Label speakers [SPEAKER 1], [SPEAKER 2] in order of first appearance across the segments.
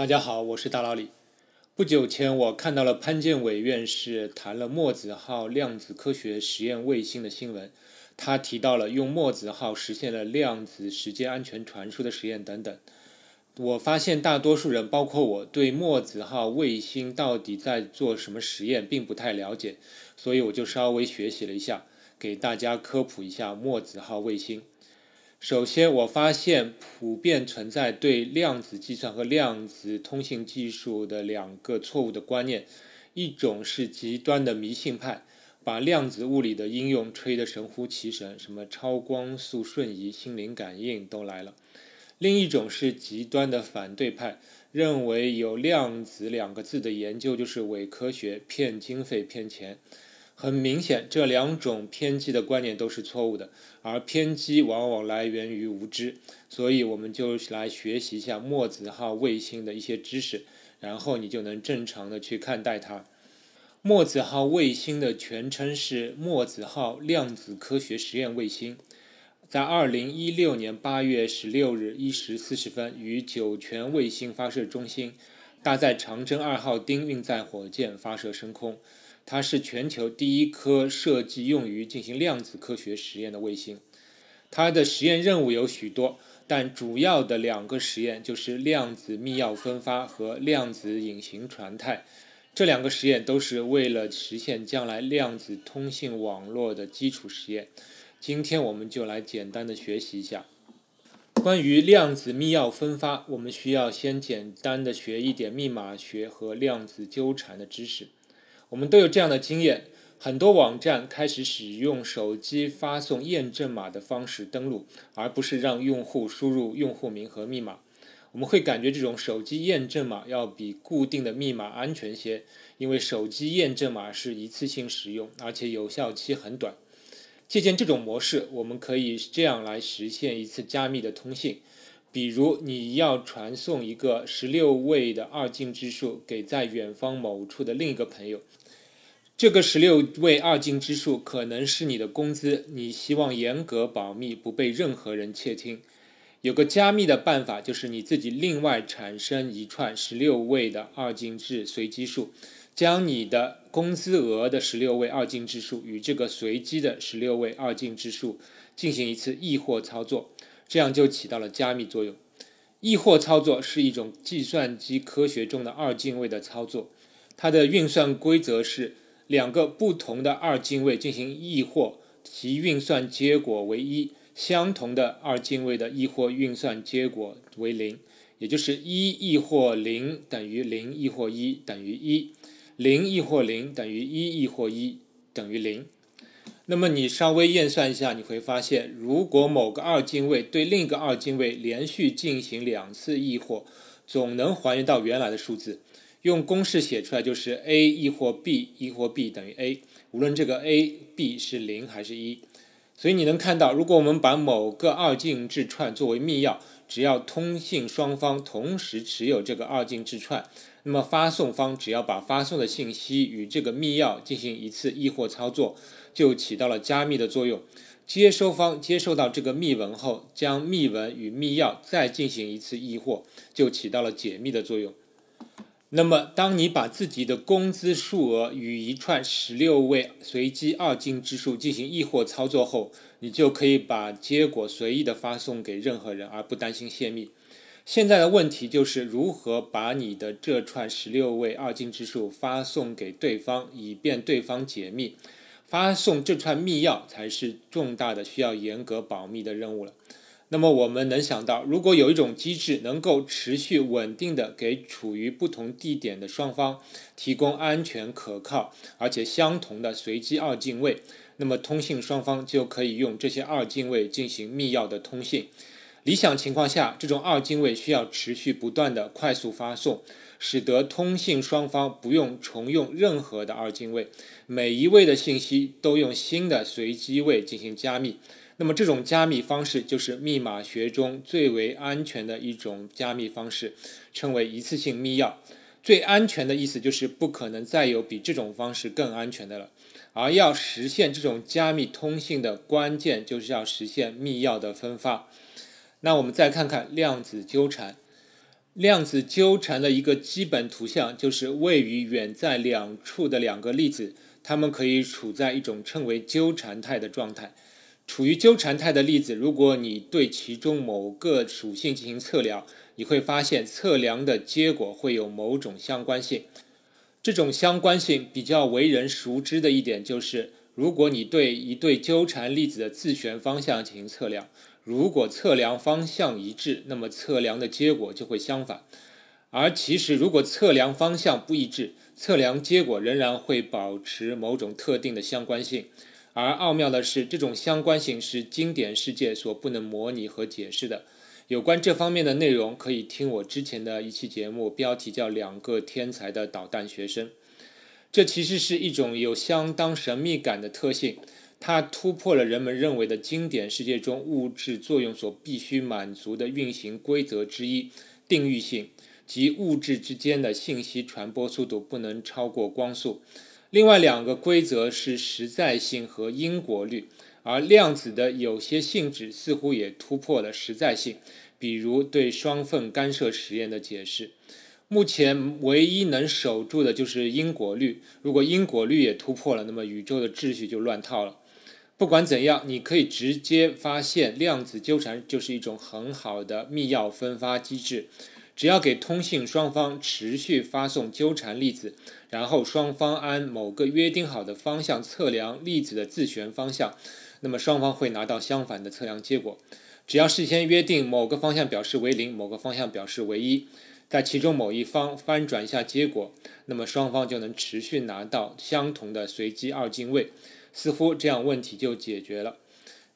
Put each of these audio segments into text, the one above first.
[SPEAKER 1] 大家好，我是大老李。不久前，我看到了潘建伟院士谈了墨子号量子科学实验卫星的新闻，他提到了用墨子号实现了量子时间安全传输的实验等等。我发现大多数人，包括我，对墨子号卫星到底在做什么实验并不太了解，所以我就稍微学习了一下，给大家科普一下墨子号卫星。首先，我发现普遍存在对量子计算和量子通信技术的两个错误的观念。一种是极端的迷信派，把量子物理的应用吹得神乎其神，什么超光速瞬移、心灵感应都来了；另一种是极端的反对派，认为有量子两个字的研究就是伪科学、骗经费、骗钱。很明显，这两种偏激的观念都是错误的，而偏激往往来源于无知。所以，我们就来学习一下墨子号卫星的一些知识，然后你就能正常的去看待它。墨子号卫星的全称是墨子号量子科学实验卫星，在二零一六年八月十六日一时四十分，于酒泉卫星发射中心搭载长征二号丁运载火箭发射升空。它是全球第一颗设计用于进行量子科学实验的卫星。它的实验任务有许多，但主要的两个实验就是量子密钥分发和量子隐形传态。这两个实验都是为了实现将来量子通信网络的基础实验。今天我们就来简单的学习一下关于量子密钥分发。我们需要先简单的学一点密码学和量子纠缠的知识。我们都有这样的经验，很多网站开始使用手机发送验证码的方式登录，而不是让用户输入用户名和密码。我们会感觉这种手机验证码要比固定的密码安全些，因为手机验证码是一次性使用，而且有效期很短。借鉴这种模式，我们可以这样来实现一次加密的通信。比如，你要传送一个十六位的二进制数给在远方某处的另一个朋友，这个十六位二进制数可能是你的工资，你希望严格保密，不被任何人窃听。有个加密的办法，就是你自己另外产生一串十六位的二进制随机数，将你的工资额的十六位二进制数与这个随机的十六位二进制数进行一次异或操作。这样就起到了加密作用。异或操作是一种计算机科学中的二进位的操作，它的运算规则是两个不同的二进位进行异或，其运算结果为一；相同的二进位的异或运算结果为零，也就是一异或零等于零异或一等于一，零异或零等于一异或一等于零。那么你稍微验算一下，你会发现，如果某个二进位对另一个二进位连续进行两次异或，总能还原到原来的数字。用公式写出来就是 a 异或 b 异或 b 等于 a，无论这个 a、b 是零还是一。所以你能看到，如果我们把某个二进制串作为密钥，只要通信双方同时持有这个二进制串，那么发送方只要把发送的信息与这个密钥进行一次异或操作。就起到了加密的作用。接收方接收到这个密文后，将密文与密钥再进行一次异或，就起到了解密的作用。那么，当你把自己的工资数额与一串十六位随机二进制数进行异或操作后，你就可以把结果随意的发送给任何人，而不担心泄密。现在的问题就是如何把你的这串十六位二进制数发送给对方，以便对方解密。发送这串密钥才是重大的需要严格保密的任务了。那么我们能想到，如果有一种机制能够持续稳定的给处于不同地点的双方提供安全可靠而且相同的随机二进位，那么通信双方就可以用这些二进位进行密钥的通信。理想情况下，这种二进位需要持续不断的快速发送。使得通信双方不用重用任何的二进位，每一位的信息都用新的随机位进行加密。那么这种加密方式就是密码学中最为安全的一种加密方式，称为一次性密钥。最安全的意思就是不可能再有比这种方式更安全的了。而要实现这种加密通信的关键，就是要实现密钥的分发。那我们再看看量子纠缠。量子纠缠的一个基本图像就是位于远在两处的两个粒子，它们可以处在一种称为纠缠态的状态。处于纠缠态的粒子，如果你对其中某个属性进行测量，你会发现测量的结果会有某种相关性。这种相关性比较为人熟知的一点就是，如果你对一对纠缠粒子的自旋方向进行测量，如果测量方向一致，那么测量的结果就会相反。而其实，如果测量方向不一致，测量结果仍然会保持某种特定的相关性。而奥妙的是，这种相关性是经典世界所不能模拟和解释的。有关这方面的内容，可以听我之前的一期节目，标题叫《两个天才的导弹学生》。这其实是一种有相当神秘感的特性，它突破了人们认为的经典世界中物质作用所必须满足的运行规则之一——定域性，即物质之间的信息传播速度不能超过光速。另外两个规则是实在性和因果律，而量子的有些性质似乎也突破了实在性，比如对双缝干涉实验的解释。目前唯一能守住的就是因果律，如果因果律也突破了，那么宇宙的秩序就乱套了。不管怎样，你可以直接发现量子纠缠就是一种很好的密钥分发机制。只要给通信双方持续发送纠缠粒子，然后双方按某个约定好的方向测量粒子的自旋方向，那么双方会拿到相反的测量结果。只要事先约定某个方向表示为零，某个方向表示为一，在其中某一方翻转一下结果，那么双方就能持续拿到相同的随机二进位。似乎这样问题就解决了。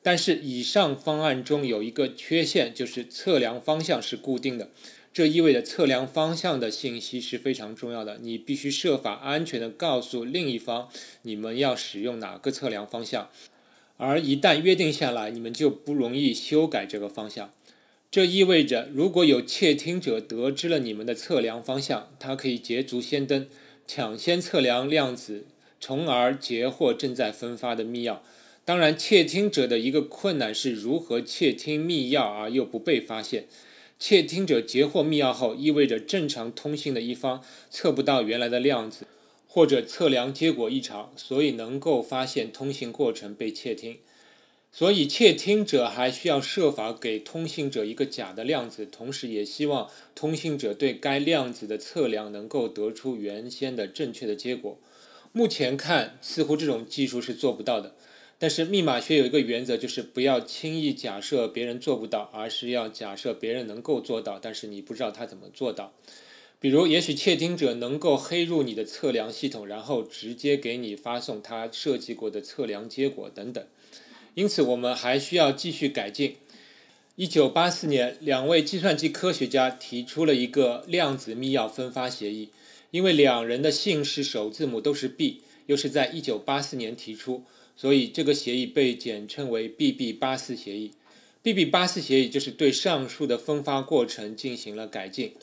[SPEAKER 1] 但是以上方案中有一个缺陷，就是测量方向是固定的。这意味着测量方向的信息是非常重要的，你必须设法安全地告诉另一方你们要使用哪个测量方向，而一旦约定下来，你们就不容易修改这个方向。这意味着，如果有窃听者得知了你们的测量方向，他可以捷足先登，抢先测量量子，从而截获正在分发的密钥。当然，窃听者的一个困难是如何窃听密钥而又不被发现。窃听者截获密钥后，意味着正常通信的一方测不到原来的量子，或者测量结果异常，所以能够发现通信过程被窃听。所以，窃听者还需要设法给通信者一个假的量子，同时也希望通信者对该量子的测量能够得出原先的正确的结果。目前看，似乎这种技术是做不到的。但是密码学有一个原则，就是不要轻易假设别人做不到，而是要假设别人能够做到，但是你不知道他怎么做到。比如，也许窃听者能够黑入你的测量系统，然后直接给你发送他设计过的测量结果等等。因此，我们还需要继续改进。一九八四年，两位计算机科学家提出了一个量子密钥分发协议，因为两人的姓氏首字母都是 B，又是在一九八四年提出。所以，这个协议被简称为 BB 八四协议。BB 八四协议就是对上述的分发过程进行了改进。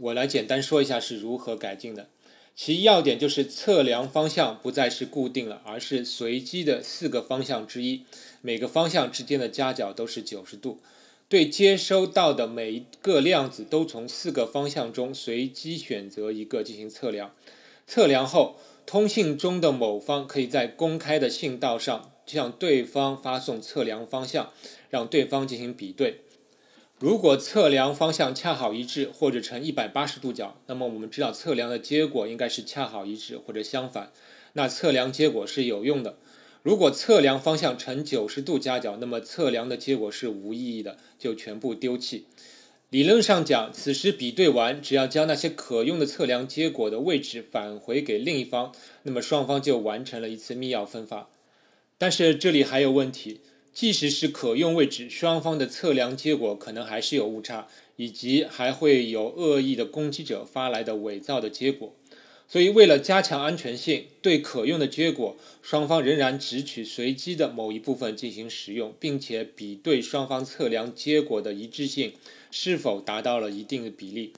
[SPEAKER 1] 我来简单说一下是如何改进的。其要点就是测量方向不再是固定了，而是随机的四个方向之一，每个方向之间的夹角都是九十度。对接收到的每一个量子都从四个方向中随机选择一个进行测量。测量后。通信中的某方可以在公开的信道上向对方发送测量方向，让对方进行比对。如果测量方向恰好一致或者呈一百八十度角，那么我们知道测量的结果应该是恰好一致或者相反，那测量结果是有用的。如果测量方向呈九十度夹角，那么测量的结果是无意义的，就全部丢弃。理论上讲，此时比对完，只要将那些可用的测量结果的位置返回给另一方，那么双方就完成了一次密钥分发。但是这里还有问题，即使是可用位置，双方的测量结果可能还是有误差，以及还会有恶意的攻击者发来的伪造的结果。所以，为了加强安全性，对可用的结果，双方仍然只取随机的某一部分进行使用，并且比对双方测量结果的一致性是否达到了一定的比例。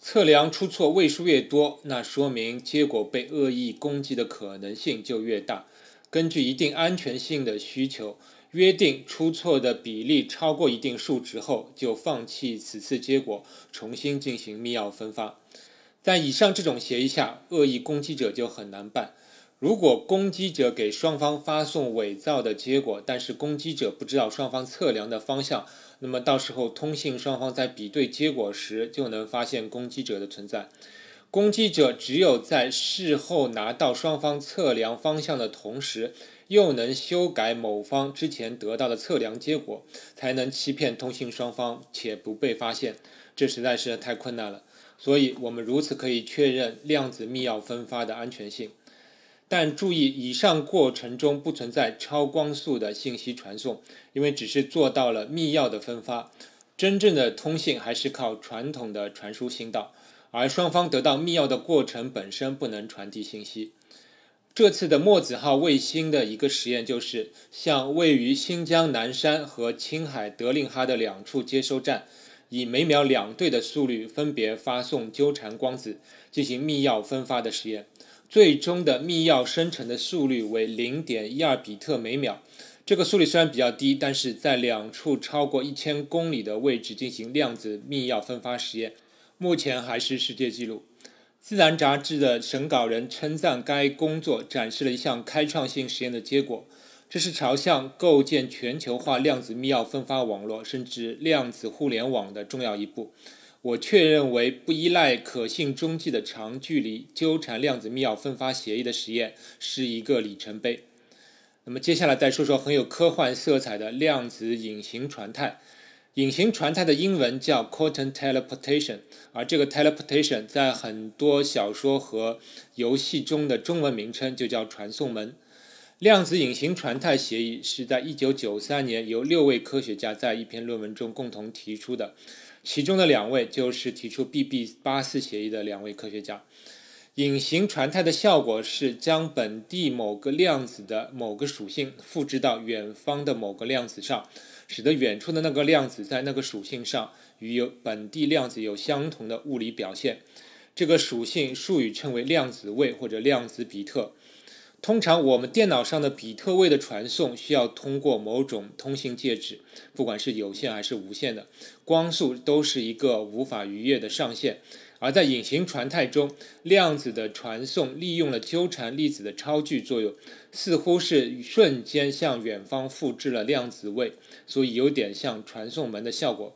[SPEAKER 1] 测量出错位数越多，那说明结果被恶意攻击的可能性就越大。根据一定安全性的需求，约定出错的比例超过一定数值后，就放弃此次结果，重新进行密钥分发。在以上这种协议下，恶意攻击者就很难办。如果攻击者给双方发送伪造的结果，但是攻击者不知道双方测量的方向，那么到时候通信双方在比对结果时就能发现攻击者的存在。攻击者只有在事后拿到双方测量方向的同时，又能修改某方之前得到的测量结果，才能欺骗通信双方且不被发现。这实在是太困难了。所以我们如此可以确认量子密钥分发的安全性。但注意，以上过程中不存在超光速的信息传送，因为只是做到了密钥的分发。真正的通信还是靠传统的传输信道，而双方得到密钥的过程本身不能传递信息。这次的墨子号卫星的一个实验就是向位于新疆南山和青海德令哈的两处接收站。以每秒两对的速率分别发送纠缠光子进行密钥分发的实验，最终的密钥生成的速率为零点一二比特每秒。这个速率虽然比较低，但是在两处超过一千公里的位置进行量子密钥分发实验，目前还是世界纪录。自然杂志的审稿人称赞该工作展示了一项开创性实验的结果。这是朝向构建全球化量子密钥分发网络，甚至量子互联网的重要一步。我确认为，不依赖可信中继的长距离纠缠量子密钥分发协议的实验是一个里程碑。那么，接下来再说说很有科幻色彩的量子隐形传态。隐形传态的英文叫 quantum teleportation，而这个 teleportation 在很多小说和游戏中的中文名称就叫传送门。量子隐形传态协议是在1993年由六位科学家在一篇论文中共同提出的，其中的两位就是提出 BB84 协议的两位科学家。隐形传态的效果是将本地某个量子的某个属性复制到远方的某个量子上，使得远处的那个量子在那个属性上与有本地量子有相同的物理表现。这个属性术语称为量子位或者量子比特。通常，我们电脑上的比特位的传送需要通过某种通信介质，不管是有线还是无线的，光速都是一个无法逾越的上限。而在隐形传态中，量子的传送利用了纠缠粒子的超距作用，似乎是瞬间向远方复制了量子位，所以有点像传送门的效果。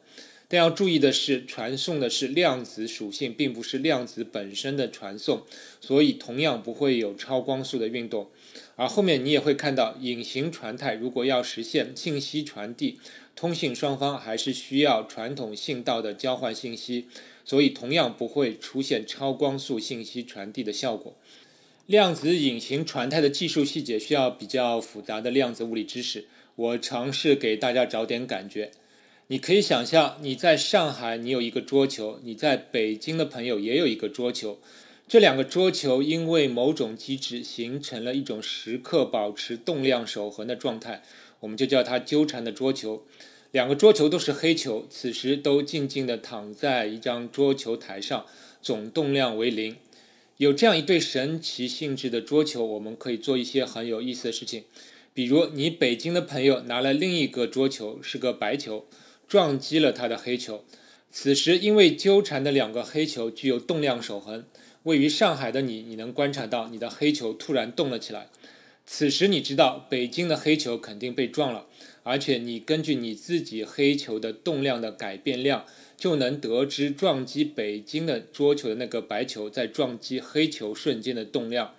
[SPEAKER 1] 但要注意的是，传送的是量子属性，并不是量子本身的传送，所以同样不会有超光速的运动。而后面你也会看到，隐形传态如果要实现信息传递，通信双方还是需要传统信道的交换信息，所以同样不会出现超光速信息传递的效果。量子隐形传态的技术细节需要比较复杂的量子物理知识，我尝试给大家找点感觉。你可以想象，你在上海，你有一个桌球；你在北京的朋友也有一个桌球。这两个桌球因为某种机制形成了一种时刻保持动量守恒的状态，我们就叫它纠缠的桌球。两个桌球都是黑球，此时都静静地躺在一张桌球台上，总动量为零。有这样一对神奇性质的桌球，我们可以做一些很有意思的事情，比如你北京的朋友拿了另一个桌球，是个白球。撞击了他的黑球，此时因为纠缠的两个黑球具有动量守恒，位于上海的你，你能观察到你的黑球突然动了起来。此时你知道北京的黑球肯定被撞了，而且你根据你自己黑球的动量的改变量，就能得知撞击北京的桌球的那个白球在撞击黑球瞬间的动量。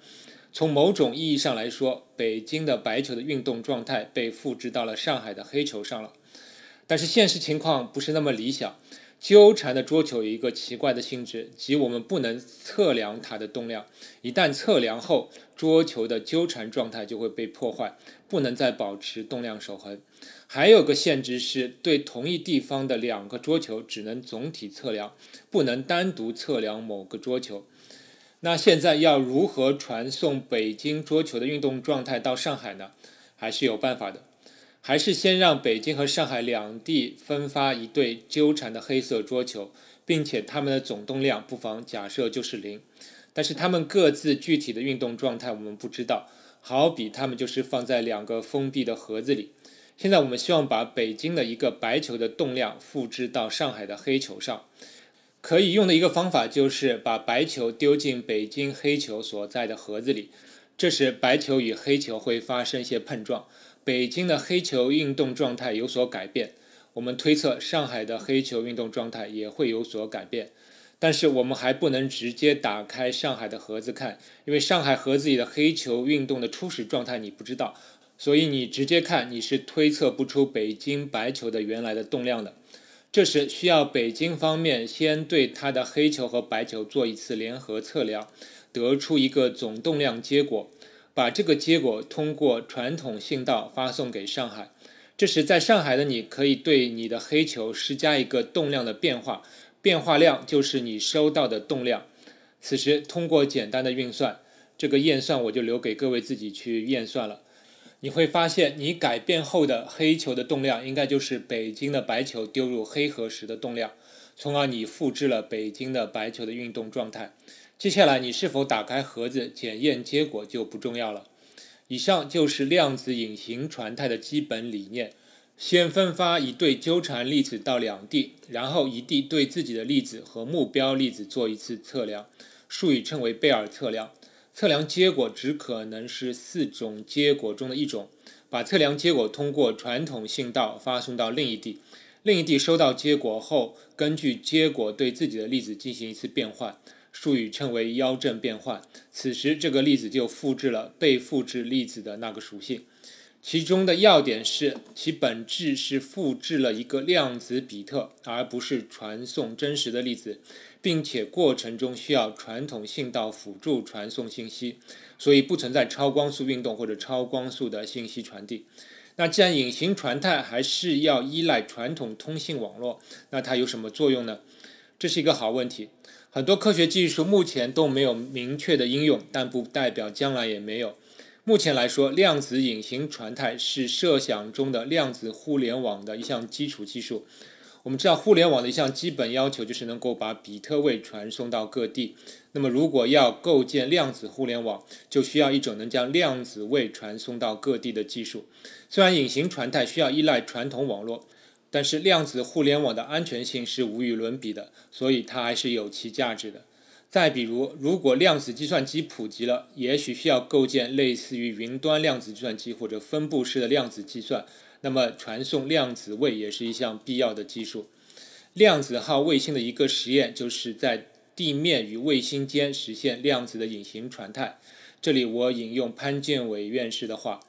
[SPEAKER 1] 从某种意义上来说，北京的白球的运动状态被复制到了上海的黑球上了。但是现实情况不是那么理想。纠缠的桌球有一个奇怪的性质，即我们不能测量它的动量。一旦测量后，桌球的纠缠状态就会被破坏，不能再保持动量守恒。还有个限制是，对同一地方的两个桌球只能总体测量，不能单独测量某个桌球。那现在要如何传送北京桌球的运动状态到上海呢？还是有办法的。还是先让北京和上海两地分发一对纠缠的黑色桌球，并且它们的总动量不妨假设就是零，但是它们各自具体的运动状态我们不知道。好比它们就是放在两个封闭的盒子里，现在我们希望把北京的一个白球的动量复制到上海的黑球上。可以用的一个方法就是把白球丢进北京黑球所在的盒子里，这时白球与黑球会发生一些碰撞，北京的黑球运动状态有所改变。我们推测上海的黑球运动状态也会有所改变，但是我们还不能直接打开上海的盒子看，因为上海盒子里的黑球运动的初始状态你不知道，所以你直接看你是推测不出北京白球的原来的动量的。这时需要北京方面先对它的黑球和白球做一次联合测量，得出一个总动量结果，把这个结果通过传统信道发送给上海。这时在上海的你可以对你的黑球施加一个动量的变化，变化量就是你收到的动量。此时通过简单的运算，这个验算我就留给各位自己去验算了。你会发现，你改变后的黑球的动量，应该就是北京的白球丢入黑盒时的动量，从而你复制了北京的白球的运动状态。接下来，你是否打开盒子检验结果就不重要了。以上就是量子隐形传态的基本理念：先分发一对纠缠粒子到两地，然后一地对自己的粒子和目标粒子做一次测量，术语称为贝尔测量。测量结果只可能是四种结果中的一种，把测量结果通过传统信道发送到另一地，另一地收到结果后，根据结果对自己的粒子进行一次变换，术语称为腰正变换。此时这个粒子就复制了被复制粒子的那个属性。其中的要点是，其本质是复制了一个量子比特，而不是传送真实的粒子，并且过程中需要传统信道辅助传送信息，所以不存在超光速运动或者超光速的信息传递。那既然隐形传态还是要依赖传统通信网络，那它有什么作用呢？这是一个好问题。很多科学技术目前都没有明确的应用，但不代表将来也没有。目前来说，量子隐形传态是设想中的量子互联网的一项基础技术。我们知道，互联网的一项基本要求就是能够把比特位传送到各地。那么，如果要构建量子互联网，就需要一种能将量子位传送到各地的技术。虽然隐形传态需要依赖传统网络，但是量子互联网的安全性是无与伦比的，所以它还是有其价值的。再比如，如果量子计算机普及了，也许需要构建类似于云端量子计算机或者分布式的量子计算，那么传送量子位也是一项必要的技术。量子号卫星的一个实验就是在地面与卫星间实现量子的隐形传态。这里我引用潘建伟院士的话：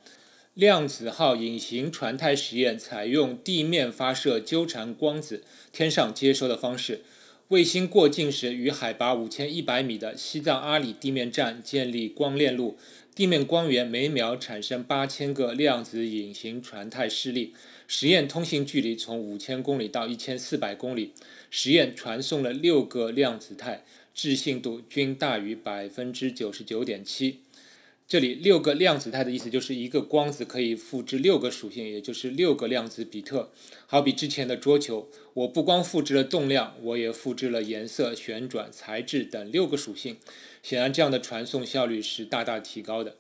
[SPEAKER 1] 量子号隐形传态实验采用地面发射纠缠光子，天上接收的方式。卫星过境时，与海拔五千一百米的西藏阿里地面站建立光链路，地面光源每秒产生八千个量子隐形传态示例。实验通信距离从五千公里到一千四百公里。实验传送了六个量子态，置信度均大于百分之九十九点七。这里六个量子态的意思就是一个光子可以复制六个属性，也就是六个量子比特。好比之前的桌球，我不光复制了动量，我也复制了颜色、旋转、材质等六个属性。显然，这样的传送效率是大大提高的。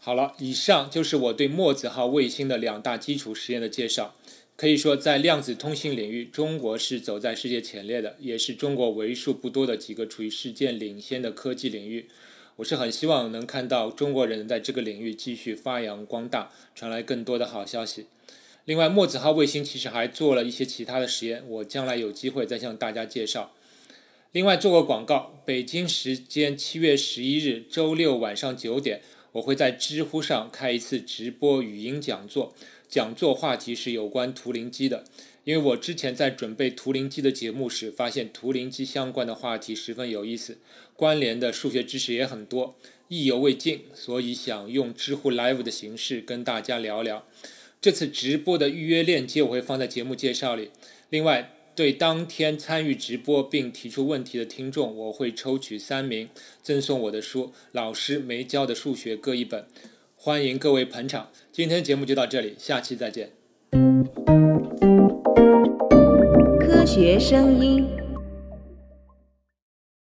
[SPEAKER 1] 好了，以上就是我对墨子号卫星的两大基础实验的介绍。可以说，在量子通信领域，中国是走在世界前列的，也是中国为数不多的几个处于世界领先的科技领域。我是很希望能看到中国人在这个领域继续发扬光大，传来更多的好消息。另外，墨子号卫星其实还做了一些其他的实验，我将来有机会再向大家介绍。另外，做个广告，北京时间七月十一日周六晚上九点，我会在知乎上开一次直播语音讲座，讲座话题是有关图灵机的。因为我之前在准备图灵机的节目时，发现图灵机相关的话题十分有意思，关联的数学知识也很多，意犹未尽，所以想用知乎 Live 的形式跟大家聊聊。这次直播的预约链接我会放在节目介绍里。另外，对当天参与直播并提出问题的听众，我会抽取三名，赠送我的书《老师没教的数学》各一本，欢迎各位捧场。今天节目就到这里，下期再见。
[SPEAKER 2] 学声音。